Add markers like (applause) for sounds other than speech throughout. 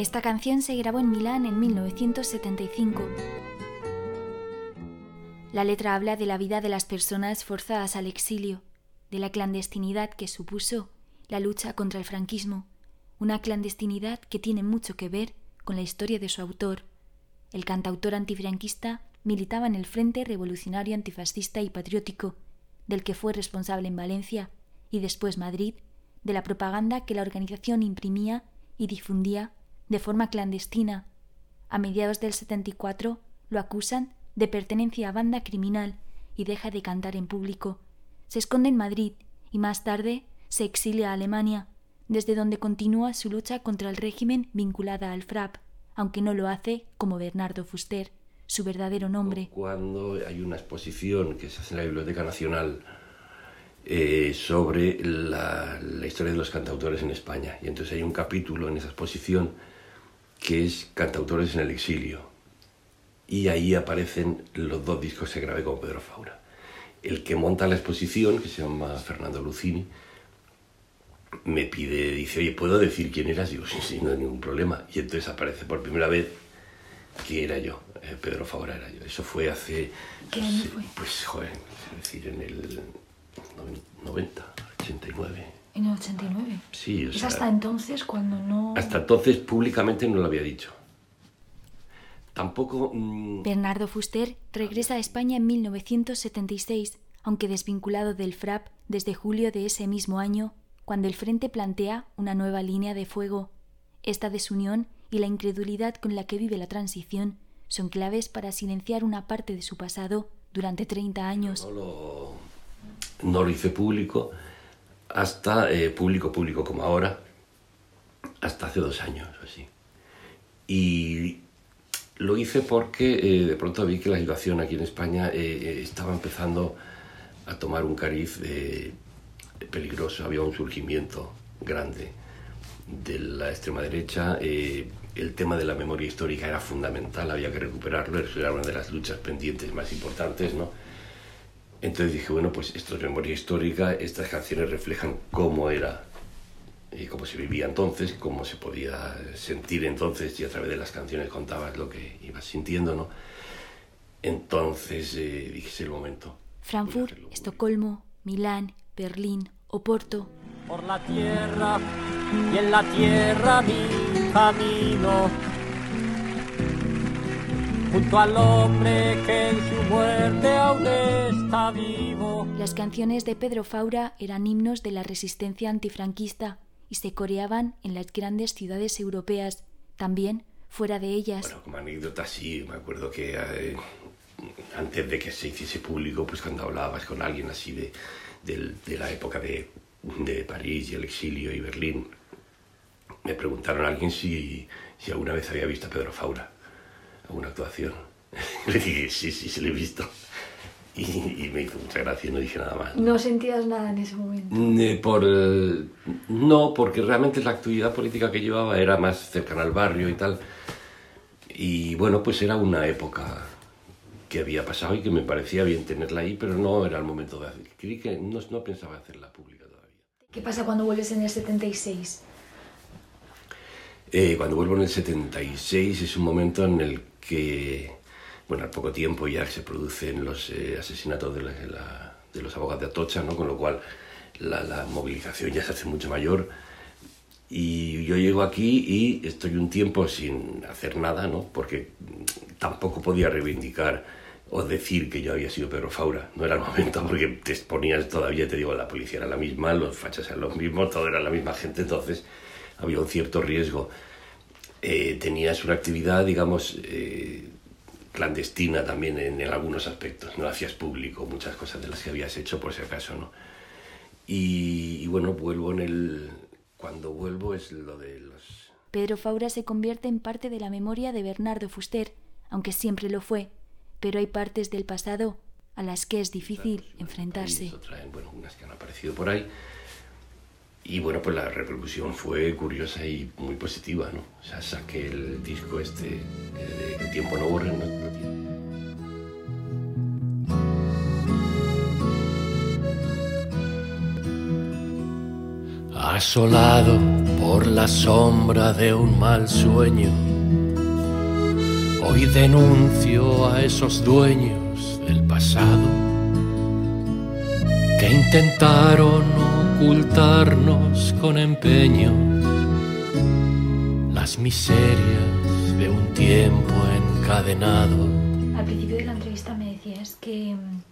Esta canción se grabó en Milán en 1975. La letra habla de la vida de las personas forzadas al exilio, de la clandestinidad que supuso la lucha contra el franquismo, una clandestinidad que tiene mucho que ver con la historia de su autor. El cantautor antifranquista militaba en el Frente Revolucionario Antifascista y Patriótico, del que fue responsable en Valencia y después Madrid, de la propaganda que la organización imprimía y difundía de forma clandestina. A mediados del 74 lo acusan de pertenencia a banda criminal y deja de cantar en público. Se esconde en Madrid y más tarde se exilia a Alemania, desde donde continúa su lucha contra el régimen vinculada al FRAP, aunque no lo hace como Bernardo Fuster, su verdadero nombre. Cuando hay una exposición que se hace en la Biblioteca Nacional eh, sobre la, la historia de los cantautores en España, y entonces hay un capítulo en esa exposición que es Cantautores en el exilio. Y ahí aparecen los dos discos que grabé con Pedro Faura. El que monta la exposición, que se llama Fernando Lucini, me pide, dice, oye, ¿puedo decir quién eras? Digo, sí, sí, no hay ningún problema. Y entonces aparece por primera vez que era yo, eh, Pedro Faura era yo. Eso fue hace... ¿Qué año fue? Pues, joder, es decir, en el 90, 89. En el 89. Sí, o Es sea, hasta entonces cuando no... hasta entonces públicamente no lo había dicho. Tampoco... mm, Bernardo Fuster regresa a España en 1976, aunque desvinculado del FRAP desde julio de ese mismo año, cuando el Frente plantea una nueva línea de fuego. Esta desunión y la incredulidad con la que vive la transición son claves para silenciar una parte de su pasado durante 30 años. no lo, no lo hice público hasta eh, público público como ahora hasta hace dos años o así y lo hice porque eh, de pronto vi que la situación aquí en España eh, eh, estaba empezando a tomar un cariz peligroso había un surgimiento grande de la extrema derecha eh, el tema de la memoria histórica era fundamental había que recuperarlo eso era una de las luchas pendientes más importantes no entonces dije, bueno, pues esto es memoria histórica, estas canciones reflejan cómo era y cómo se vivía entonces, cómo se podía sentir entonces y a través de las canciones contabas lo que ibas sintiendo, ¿no? Entonces eh, dije, es el momento. Frankfurt. Estocolmo, Milán, Berlín, Oporto. por la tierra y en la tierra mi camino junto al hombre que en su muerte aún está vivo. Las canciones de Pedro Faura eran himnos de la resistencia antifranquista y se coreaban en las grandes ciudades europeas, también fuera de ellas. Bueno, como anécdota, sí, me acuerdo que eh, antes de que se hiciese público, pues cuando hablabas con alguien así de, del- de la época de, de París y el exilio y Berlín, me preguntaron a alguien si, si alguna vez había visto a Pedro Faura, alguna actuación. (laughs) Le dije, sí, sí, se lo he visto. Y, y me hizo mucha gracia y no dije nada más. No sentías nada en ese momento. Por, no, porque realmente la actividad política que llevaba era más cercana al barrio y tal. Y bueno, pues era una época que había pasado y que me parecía bien tenerla ahí, pero no era el momento de hacer. Creí que no, no pensaba hacerla pública. ¿Qué pasa cuando vuelves en el 76? Eh, cuando vuelvo en el 76 es un momento en el que, bueno, al poco tiempo ya se producen los eh, asesinatos de, la- de la- de los abogados de Atocha, ¿no? Con lo cual la, la movilización ya se hace mucho mayor. Y yo llego aquí y estoy un tiempo sin hacer nada, ¿no? Porque tampoco podía reivindicar o decir que yo había sido Pedro Faura. No era el momento porque te exponías todavía, te digo, la policía era la misma, los fachas eran los mismos, todo era la misma gente, entonces había un cierto riesgo. Eh, tenías una actividad, digamos, eh, clandestina también en, algunos aspectos. No hacías público muchas cosas de las que habías hecho por si acaso, ¿no? Y, y bueno, vuelvo en el... Cuando vuelvo es lo de los... Pedro Faura se convierte en parte de la memoria de Bernardo Fuster, aunque siempre lo fue, pero hay partes del pasado a las que es difícil enfrentarse. Traen, bueno, unas que han aparecido por ahí. Y bueno, pues la repercusión fue curiosa y muy positiva, ¿no? O sea, saqué el disco este, eh, El tiempo no borra, no. Asolado por la sombra de un mal sueño Hoy denuncio a esos dueños del pasado que intentaron ocultarnos con empeño las miserias de un tiempo encadenado. Al principio de la entrevista me decías que mm,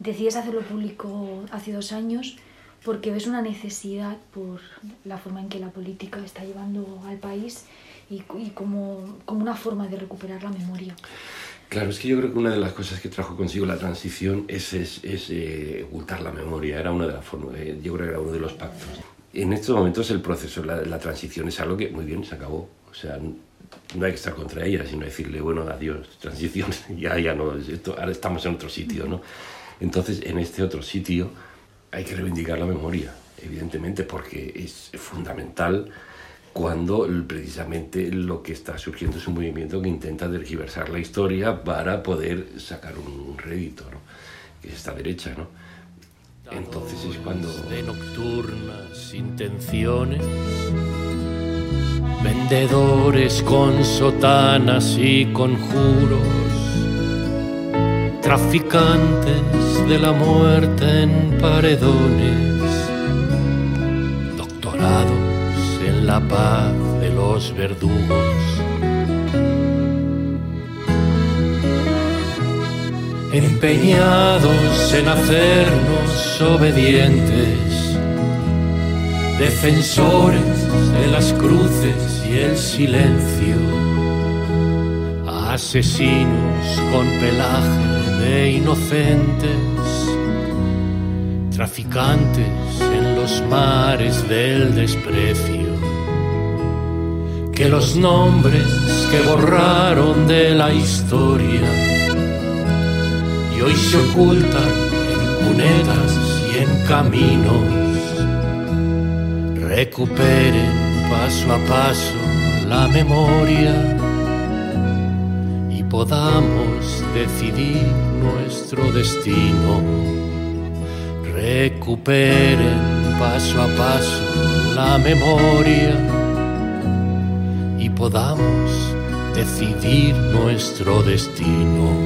decías hacerlo público hace dos años porque ves una necesidad por la forma en que la política está llevando al país y, y como, como una forma de recuperar la memoria. Claro, es que yo creo que una de las cosas que trajo consigo la transición es, es, es eh, ocultar la memoria, era una de las formas, eh, yo creo que era uno de los pactos. En estos momentos el proceso, la, la transición es algo que muy bien se acabó, o sea, no hay que estar contra ella, sino decirle, bueno, adiós, transición, (laughs) ya, ya no, esto, ahora estamos en otro sitio, ¿no? Entonces, en este otro sitio hay que reivindicar la memoria, evidentemente, porque es fundamental cuando precisamente lo que está surgiendo es un movimiento que intenta tergiversar la historia para poder sacar un rédito, ¿no? que es esta derecha, ¿no? Entonces es cuando... De nocturnas intenciones, vendedores con sotanas y conjuros, traficantes de la muerte en paredones, doctorados la paz de los verdugos. Empeñados en hacernos obedientes, defensores de las cruces y el silencio, asesinos con pelaje de inocentes, traficantes en los mares del desprecio que los nombres que borraron de la historia y hoy se ocultan en cunetas y en caminos. Recuperen paso a paso la memoria y podamos decidir nuestro destino. Recuperen paso a paso la memoria y podamos decidir nuestro destino.